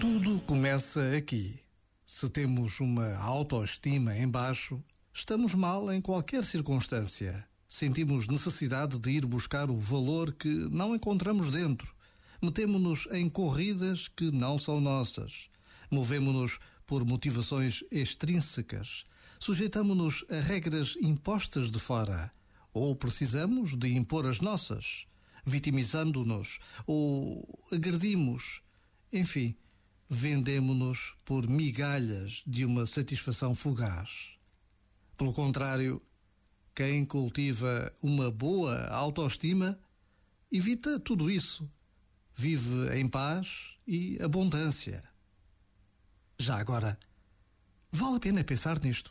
Tudo começa aqui. Se temos uma autoestima em baixo, estamos mal em qualquer circunstância. Sentimos necessidade de ir buscar o valor que não encontramos dentro. Metemo-nos em corridas que não são nossas. Movemo-nos por motivações extrínsecas. Sujeitamo-nos a regras impostas de fora. Ou precisamos de impor as nossas, vitimizando-nos ou agredimos. Enfim, vendemo-nos por migalhas de uma satisfação fugaz. Pelo contrário, quem cultiva uma boa autoestima evita tudo isso. Vive em paz e abundância. Já agora, vale a pena pensar nisto.